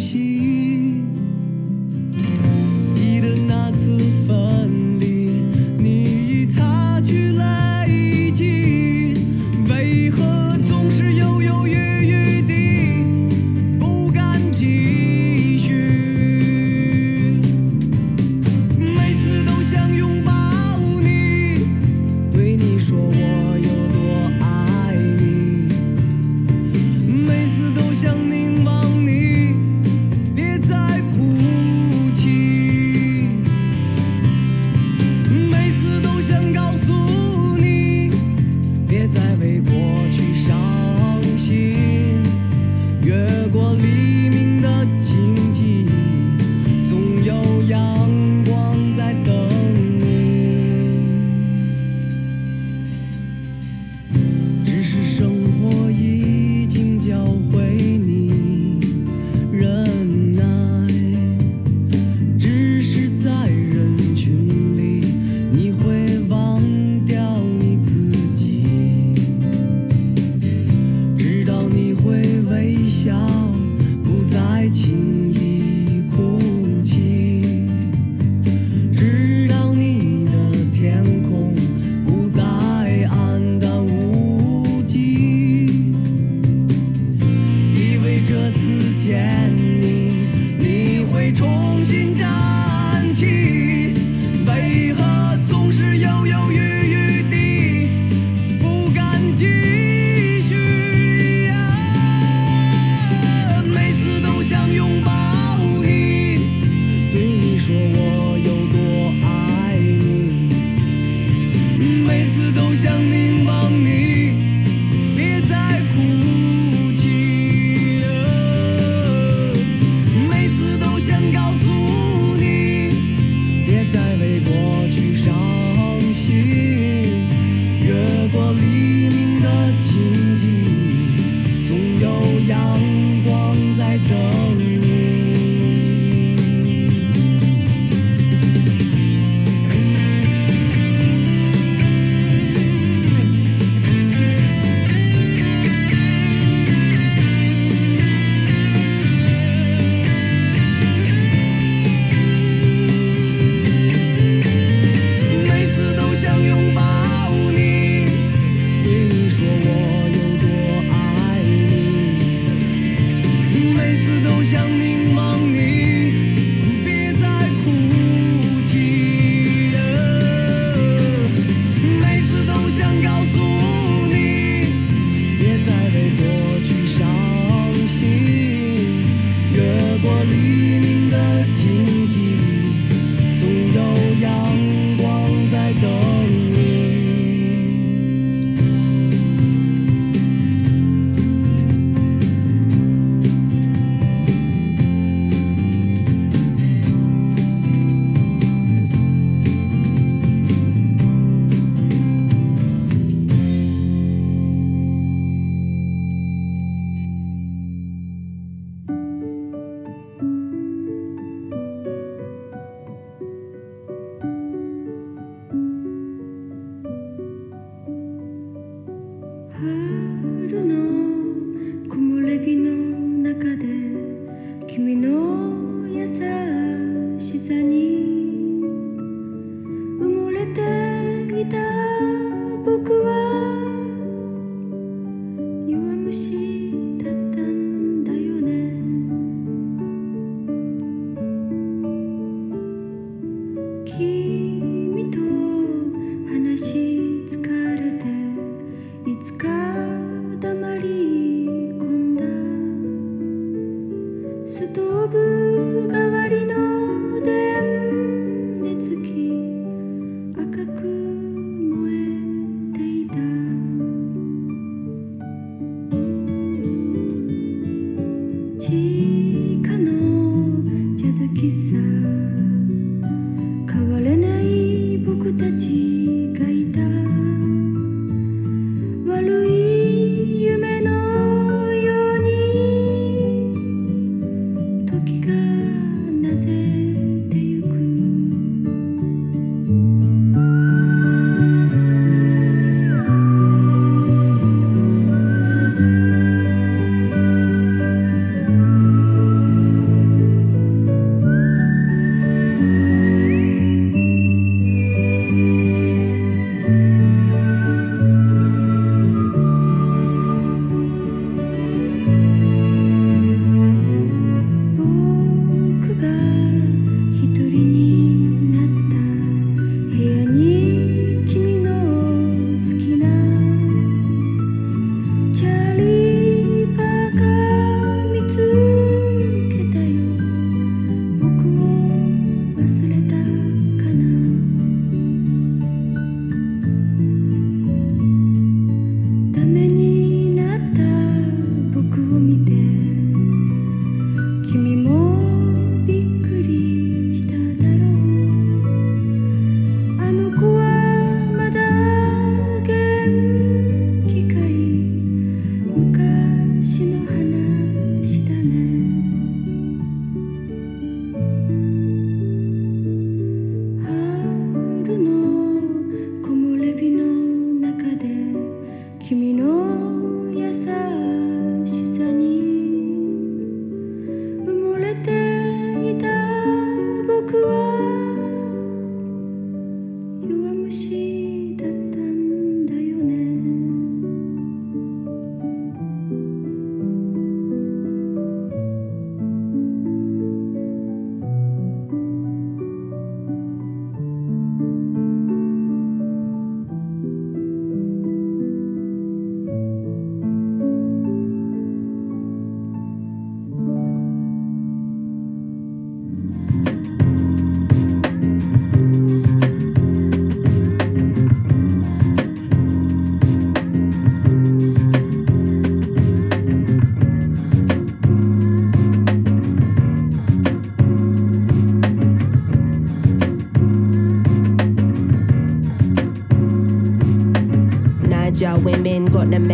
息。重新站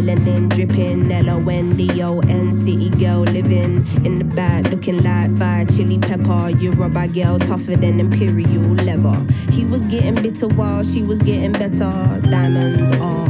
by girl living in the back, looking like fire, chili pepper. You're a girl tougher than imperial leather. He was getting bitter while she was getting better. Diamonds are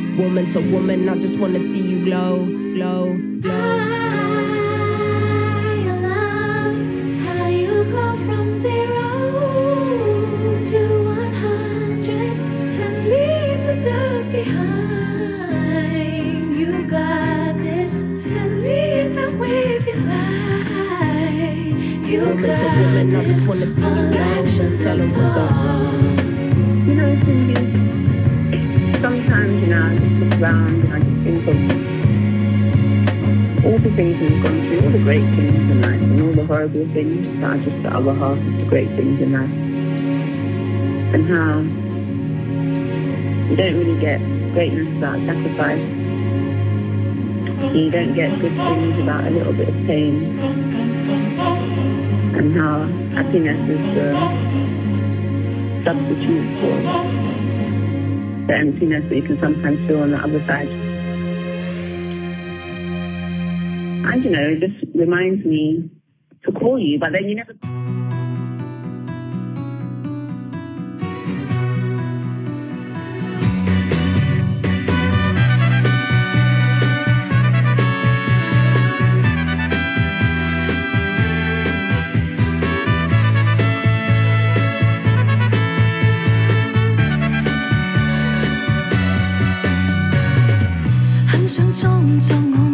Woman to woman, I just wanna see you glow, glow, glow. I love how you go from zero to one hundred and leave the dust behind. You've got this and lead them with your light. You Woman to got woman, I just wanna see you collection glow. Tell 'em to what's up. You know, Cindy, sometimes, you know, I just look around and I just think of all the things we've gone through, all the great things in life, and all the horrible things that are just the other half of the great things in life. And how you don't really get greatness without sacrifice. You don't get good things without a little bit of pain. And how happiness is the substitute for the emptiness that you can sometimes feel on the other side. And you know, it just reminds me to call you, but then you never. 想装作我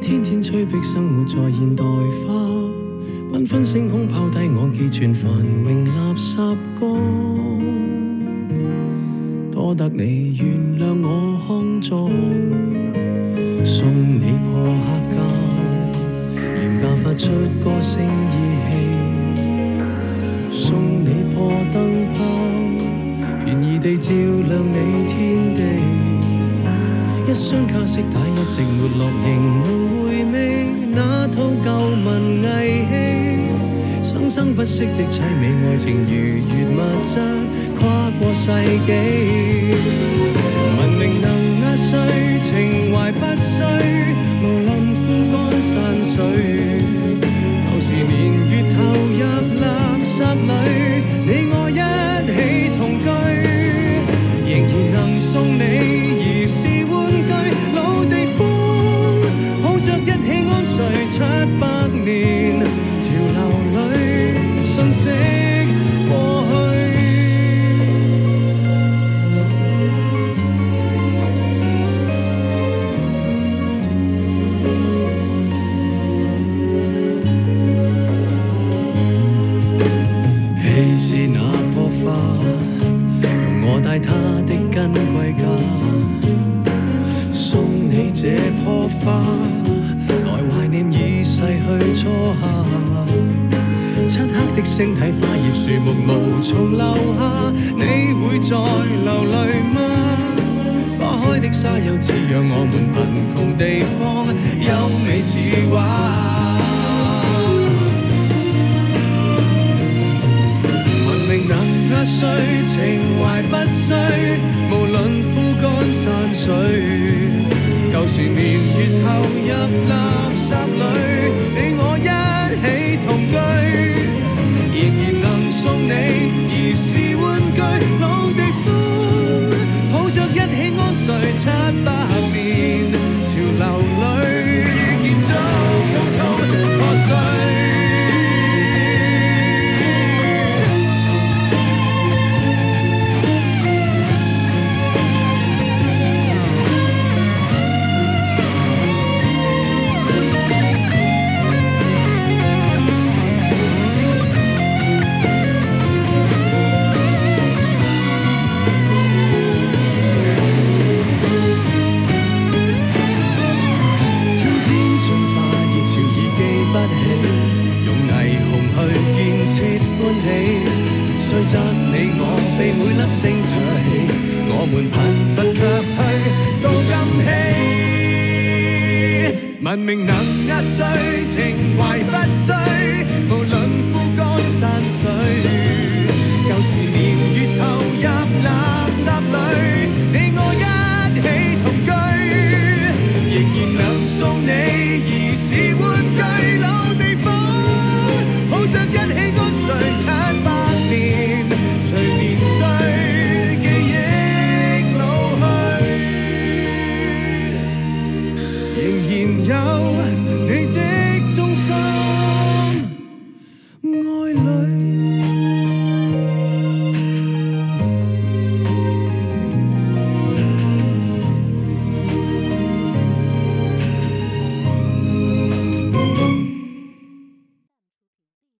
天天催逼生活在現代化，缤纷星空拋低我寄存繁榮垃圾缸。多得你原諒我肮脏，送你破黑膠，廉價發出歌聲意氣，送你破燈泡，便宜地照亮你天地。一箱卡式带一直没落，仍能回味那套旧文艺戏。生生不息的凄美爱情，如月物質跨过世纪。文明能压碎，情怀不衰，无论枯干山水。去初夏漆黑的星体花叶树木无从留下你会在流泪吗？花开的沙丘似让我们贫穷地方优美似画文明能压碎情怀不衰无论枯干山水。旧时年月投入垃圾里你我一起同居仍然能送你儿时玩具老地方抱着一起安睡七百年潮流里建筑统统破碎